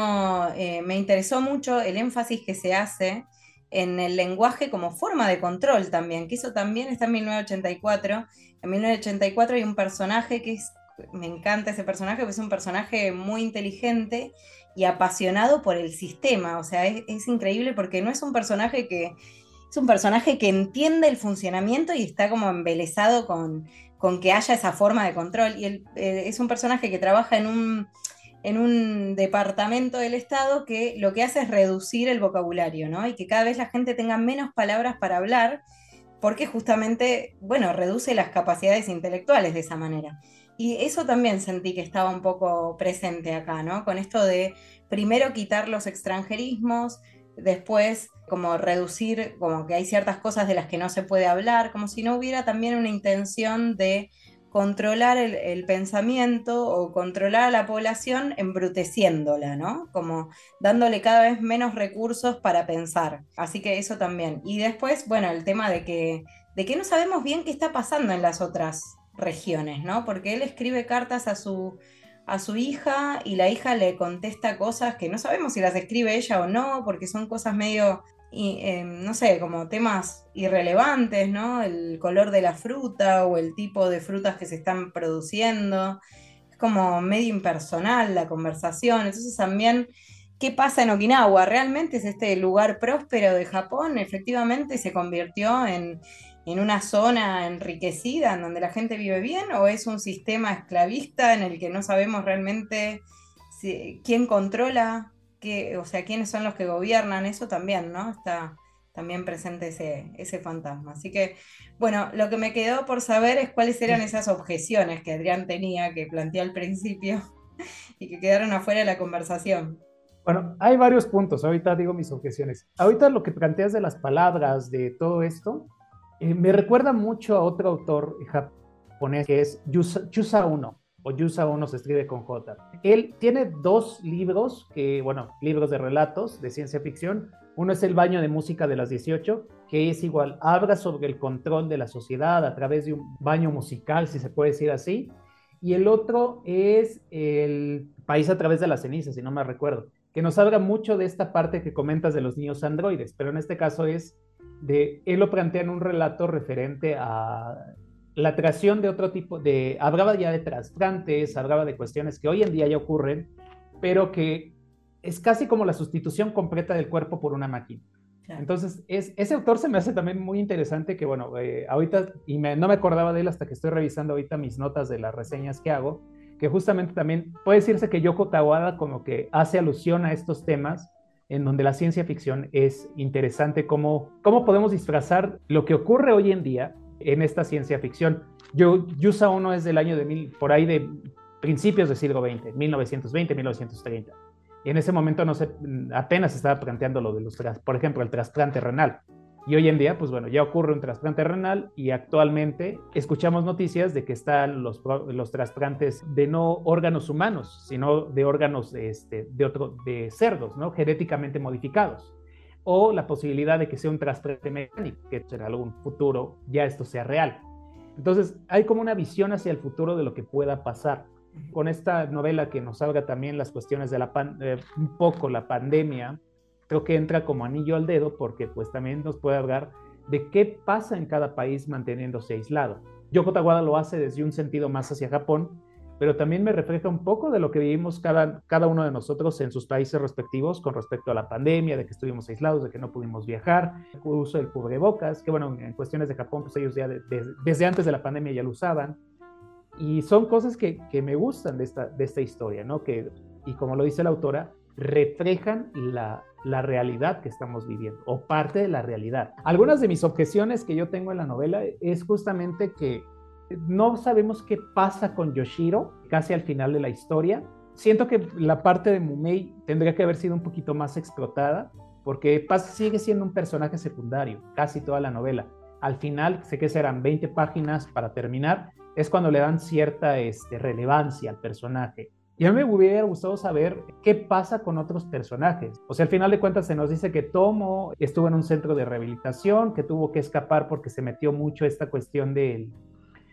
eh, me interesó mucho el énfasis que se hace en el lenguaje como forma de control también, que eso también está en 1984. En 1984 hay un personaje que es, me encanta ese personaje, porque es un personaje muy inteligente y apasionado por el sistema, o sea, es, es increíble porque no es un personaje que es un personaje que entiende el funcionamiento y está como embelesado con, con que haya esa forma de control. Y eh, es un personaje que trabaja en un, en un departamento del Estado que lo que hace es reducir el vocabulario, ¿no? Y que cada vez la gente tenga menos palabras para hablar, porque justamente, bueno, reduce las capacidades intelectuales de esa manera. Y eso también sentí que estaba un poco presente acá, ¿no? Con esto de primero quitar los extranjerismos, después como reducir, como que hay ciertas cosas de las que no se puede hablar, como si no hubiera también una intención de controlar el, pensamiento o controlar a la población embruteciéndola, ¿no? Como dándole cada vez menos recursos para pensar. Así que eso también. Y después, bueno, el tema de que, de que no sabemos bien qué está pasando en las otras regiones, ¿no? Porque él escribe cartas a su a su hija y la hija le contesta cosas que no sabemos si las escribe ella o no, porque son cosas medio, em, no sé, como temas irrelevantes, ¿no? El color de la fruta o el tipo de frutas que se están produciendo. Es como medio impersonal la conversación. Entonces también, ¿qué pasa en Okinawa? ¿Realmente es este lugar próspero de Japón? Efectivamente se convirtió en en una zona enriquecida en donde la gente vive bien o es un sistema esclavista en el que no sabemos realmente quién controla, qué, o sea, quiénes son los que gobiernan, eso también, ¿no? Está también presente ese, ese fantasma. Así que, bueno, lo que me quedó por saber es cuáles eran esas objeciones que Adrián tenía, que planteó al principio y que quedaron afuera de la conversación. Bueno, hay varios puntos, ahorita digo mis objeciones. Ahorita lo que planteas de las palabras, de todo esto, eh, me recuerda mucho a otro autor japonés que es Yusa, Uno, o Yusa Uno se escribe con J. Él tiene dos libros, que, bueno, libros de relatos de ciencia ficción. Uno es El baño de música de las 18, que es igual, habla sobre el control de la sociedad a través de un baño musical, si se puede decir así. Y el otro es El país a través de las cenizas, si no me recuerdo, que nos habla mucho de esta parte que comentas de los niños androides, pero en este caso es de, él lo plantea en un relato referente a la creación de otro tipo de, hablaba ya de trasplantes, hablaba de cuestiones que hoy en día ya ocurren, pero que es casi como la sustitución completa del cuerpo por una máquina. Entonces, es, ese autor se me hace también muy interesante que, bueno, eh, ahorita, y no me acordaba de él hasta que estoy revisando ahorita mis notas de las reseñas que hago, que justamente también puede decirse que Yoko Tawada como que hace alusión a estos temas en donde la ciencia ficción es interesante, cómo, cómo podemos disfrazar lo que ocurre hoy en día en esta ciencia ficción. Yo, Yusa 1 es del año de mil, por ahí de principios del siglo XX, 1920, 1930. Y en ese momento no sé, apenas estaba planteando lo de los, por ejemplo, el trasplante renal. Y hoy en día, pues bueno, ya ocurre un trasplante renal y actualmente escuchamos noticias de que están los, los trasplantes de no órganos humanos, sino de órganos este, de, otro, de cerdos, ¿no? Genéticamente modificados. O la posibilidad de que sea un trasplante mecánico, que en algún futuro ya esto sea real. Entonces, hay como una visión hacia el futuro de lo que pueda pasar. Con esta novela que nos salga también las cuestiones de la eh, un poco la pandemia, creo que entra como anillo al dedo porque pues también nos puede hablar de qué pasa en cada país manteniéndose aislado. Yoko Tawada lo hace desde un sentido más hacia Japón, pero también me refleja un poco de lo que vivimos cada, cada uno de nosotros en sus países respectivos con respecto a la pandemia, de que estuvimos aislados, de que no pudimos viajar, el uso del cubrebocas, que bueno, en cuestiones de Japón, pues ellos ya desde antes de la pandemia ya lo usaban. Y son cosas que, que me gustan de esta, de esta historia, ¿no? Que, y como lo dice la autora, reflejan la, la realidad que estamos viviendo o parte de la realidad. Algunas de mis objeciones que yo tengo en la novela es justamente que No sabemos qué pasa con Yoshiro casi al final de la historia. Siento que la parte de Mumei tendría que haber sido un poquito más explotada, porque sigue siendo un personaje secundario, casi toda la novela. Al final, sé que serán 20 páginas para terminar, es cuando le dan cierta este, relevancia al personaje. Y a mí me hubiera gustado saber qué pasa con otros personajes. O sea, al final de cuentas se nos dice que Tomo estuvo en un centro de rehabilitación, que tuvo que escapar porque se metió mucho esta cuestión de,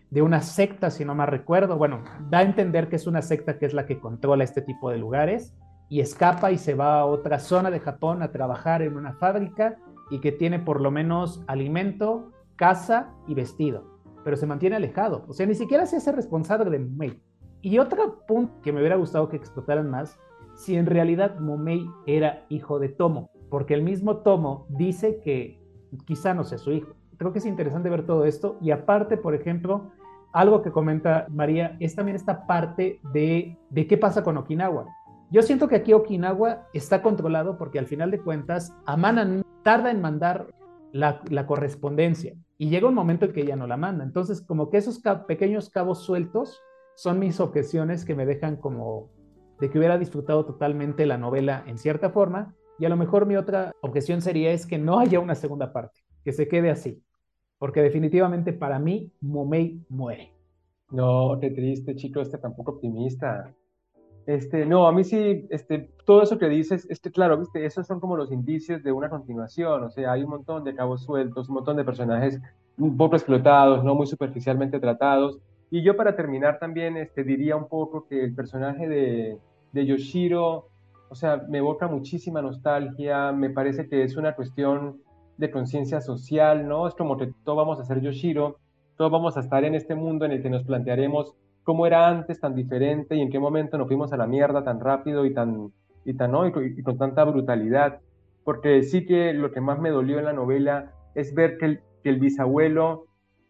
de una secta, si no mal recuerdo. Bueno, da a entender que es una secta que es la que controla este tipo de lugares y escapa y se va a otra zona de Japón a trabajar en una fábrica y que tiene por lo menos alimento, casa y vestido, pero se mantiene alejado. O sea, ni siquiera se hace responsable de Mei. Y otro punto que me hubiera gustado que explotaran más, si en realidad Momei era hijo de Tomo, porque el mismo Tomo dice que quizá no sea su hijo. Creo que es interesante ver todo esto y aparte, por ejemplo, algo que comenta María es también esta parte de, de qué pasa con Okinawa. Yo siento que aquí Okinawa está controlado porque al final de cuentas Amana tarda en mandar la, la correspondencia y llega un momento en que ella no la manda. Entonces, como que esos pequeños cabos sueltos son mis objeciones que me dejan como de que hubiera disfrutado totalmente la novela en cierta forma. Y a lo mejor mi otra objeción sería es que no haya una segunda parte, que se quede así. Porque definitivamente para mí Momei muere. No, qué triste, chico, este tampoco optimista. Este, no, a mí sí, este, todo eso que dices, este, claro, viste, esos son como los indicios de una continuación, o sea, hay un montón de cabos sueltos, un montón de personajes un poco explotados, no muy superficialmente tratados, y yo para terminar también este, diría un poco que el personaje de, de Yoshiro, o sea, me evoca muchísima nostalgia, me parece que es una cuestión de conciencia social, ¿no? Es como que todos vamos a ser Yoshiro, todos vamos a estar en este mundo en el que nos plantearemos cómo era antes tan diferente y en qué momento nos fuimos a la mierda tan rápido y tan y tan ¿no? y, con tanta brutalidad, porque sí que lo que más me dolió en la novela es ver que el, que el bisabuelo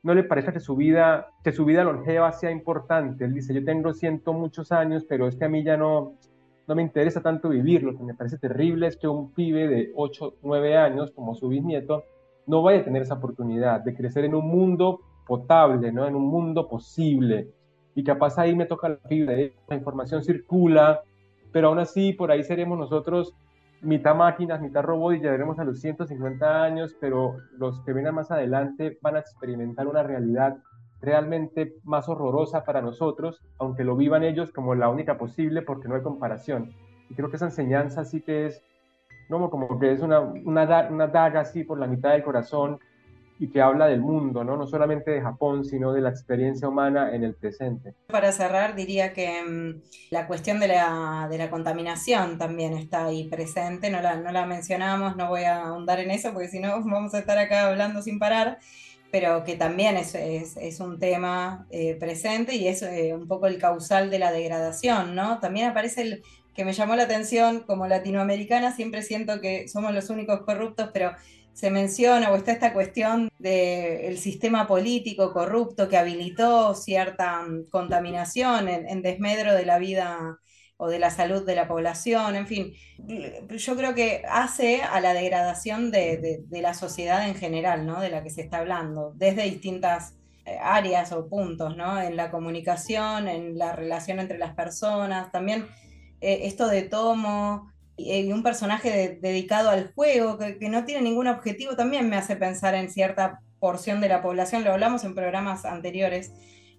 no le parece que su vida, que su vida longeva sea importante. Él dice, yo tengo ciento muchos años, pero es que a mí ya no, no me interesa tanto vivir. Lo que me parece terrible es que un pibe de 8, 9 años, como su bisnieto, no vaya a tener esa oportunidad de crecer en un mundo potable, ¿no? en un mundo posible. Y capaz ahí me toca la fibra, la información circula, pero aún así por ahí seremos nosotros mitad máquinas, mitad robot y llegaremos a los 150 años, pero los que vengan más adelante van a experimentar una realidad realmente más horrorosa para nosotros, aunque lo vivan ellos como la única posible porque no hay comparación. Y creo que esa enseñanza sí que es como, como que es una, una, una daga así por la mitad del corazón y que habla del mundo, ¿no? no solamente de Japón, sino de la experiencia humana en el presente. Para cerrar, diría que mm, la cuestión de la, de la, contaminación también está ahí presente, no la, no la mencionamos, no voy a ahondar en eso porque si no vamos a estar acá hablando sin parar, pero que también es, es, es un tema eh, presente y es eh, un poco el causal de la degradación, ¿no? También aparece el que me llamó la atención, como latinoamericana siempre siento que somos los únicos corruptos, pero se menciona o está esta cuestión del sistema político corrupto que habilitó cierta mm, contaminación en, desmedro de la vida o de la salud de la población, en fin, yo creo que hace a la degradación de, la sociedad en general, ¿no? De la que se está hablando, desde distintas eh, áreas o puntos, ¿no? En la comunicación, en la relación entre las personas, también eh, esto de tomo, y un personaje dedicado al juego, que, no tiene ningún objetivo, también me hace pensar en cierta porción de la población, lo hablamos en programas anteriores,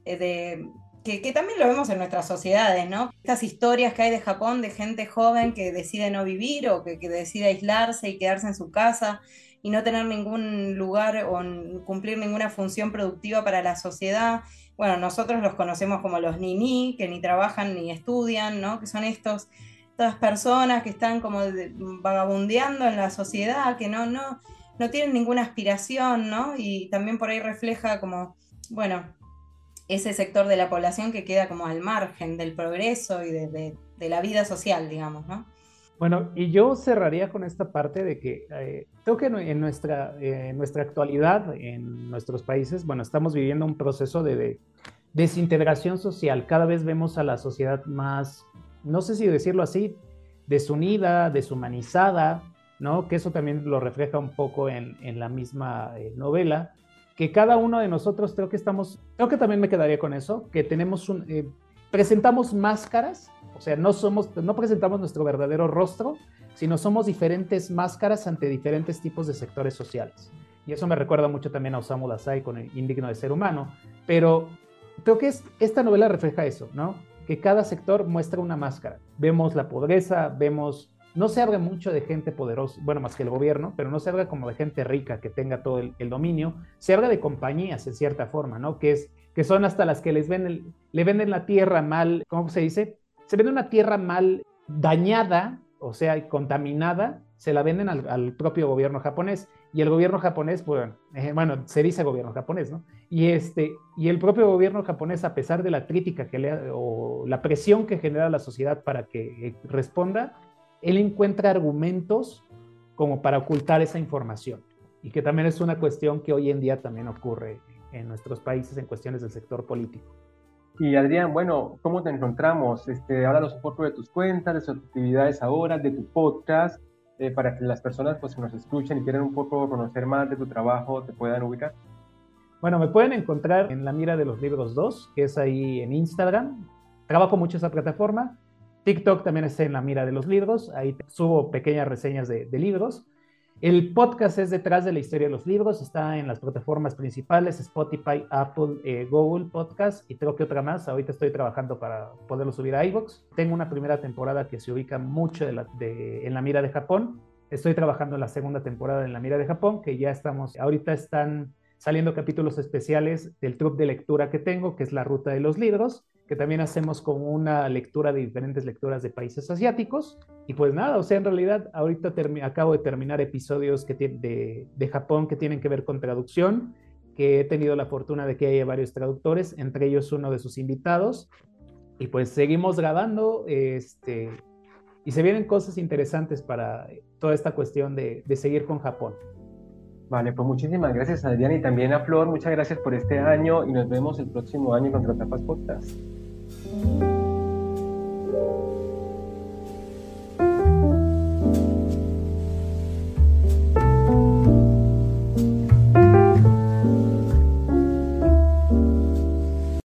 eh, de, que, también lo vemos en nuestras sociedades, ¿no? Estas historias que hay de Japón de gente joven que decide no vivir o que, que decide aislarse y quedarse en su casa y no tener ningún lugar o cumplir ninguna función productiva para la sociedad. Bueno, nosotros los conocemos como los nini, que ni trabajan ni estudian, ¿no? Que son estos estas personas que están como vagabundeando en la sociedad, que no, no, no tienen ninguna aspiración, ¿no? Y también por ahí refleja como, bueno, ese sector de la población que queda como al margen del progreso y de, la vida social, digamos, ¿no? Bueno, y yo cerraría con esta parte de que eh, creo que en nuestra, en nuestra actualidad, en nuestros países, bueno, estamos viviendo un proceso de desintegración social. Cada vez vemos a la sociedad más no sé si decirlo así, desunida, deshumanizada, ¿no? Que eso también lo refleja un poco en, la misma eh, novela. que cada uno de nosotros creo que estamos, creo que también me quedaría con eso, que tenemos un, eh, presentamos máscaras, o sea, no somos, no presentamos nuestro verdadero rostro, sino somos diferentes máscaras ante diferentes tipos de sectores sociales. Y eso me recuerda mucho también a Osamu Dazai con el Indigno de Ser Humano, pero creo que es, esta novela refleja eso, ¿no? Que cada sector muestra una máscara. Vemos la pobreza, vemos no se habla mucho de gente poderosa, bueno, más que el gobierno, pero no se habla como de gente rica que tenga todo el, dominio. Se habla de compañías, en cierta forma, ¿no? Que, es, que son hasta las que les venden, le venden la tierra mal, ¿cómo se dice? Se vende una tierra mal dañada, o sea, contaminada, se la venden al, propio gobierno japonés. Y el gobierno japonés, bueno, eh, bueno, se dice gobierno japonés, ¿no? Y, este, y el propio gobierno japonés, a pesar de la crítica que le, o la presión que genera la sociedad para que eh, responda, él encuentra argumentos como para ocultar esa información y que también es una cuestión que hoy en día también ocurre en nuestros países en cuestiones del sector político. Y Adrián, bueno, ¿cómo te encontramos? Este, háblanos un poco de tus cuentas, de tus actividades ahora, de tu podcast, eh, para que las personas pues, que nos escuchen y quieren un poco conocer más de tu trabajo te puedan ubicar. Bueno, me pueden encontrar en La Mira de los Libros 2, que es ahí en Instagram. Trabajo mucho esa plataforma. TikTok también está en la mira de los libros, ahí subo pequeñas reseñas de, libros. El podcast es detrás de la historia de los libros, está en las plataformas principales, Spotify, Apple, eh, Google Podcast y creo que otra más. Ahorita estoy trabajando para poderlo subir a iVoox. Tengo una primera temporada que se ubica mucho en la mira de Japón. Estoy trabajando en la segunda temporada en la mira de Japón, que ya estamos, ahorita están saliendo capítulos especiales del truc de lectura que tengo, que es la ruta de los libros que también hacemos como una lectura de diferentes lecturas de países asiáticos. Y pues nada, o sea, en realidad ahorita acabo de terminar episodios que de, de Japón que tienen que ver con traducción, que he tenido la fortuna de que haya varios traductores, entre ellos uno de sus invitados. Y pues seguimos grabando, este, y se vienen cosas interesantes para toda esta cuestión de, de seguir con Japón. Vale, pues muchísimas gracias Adrián y también a Flor, muchas gracias por este año y nos vemos el próximo año con Tapas Podcast.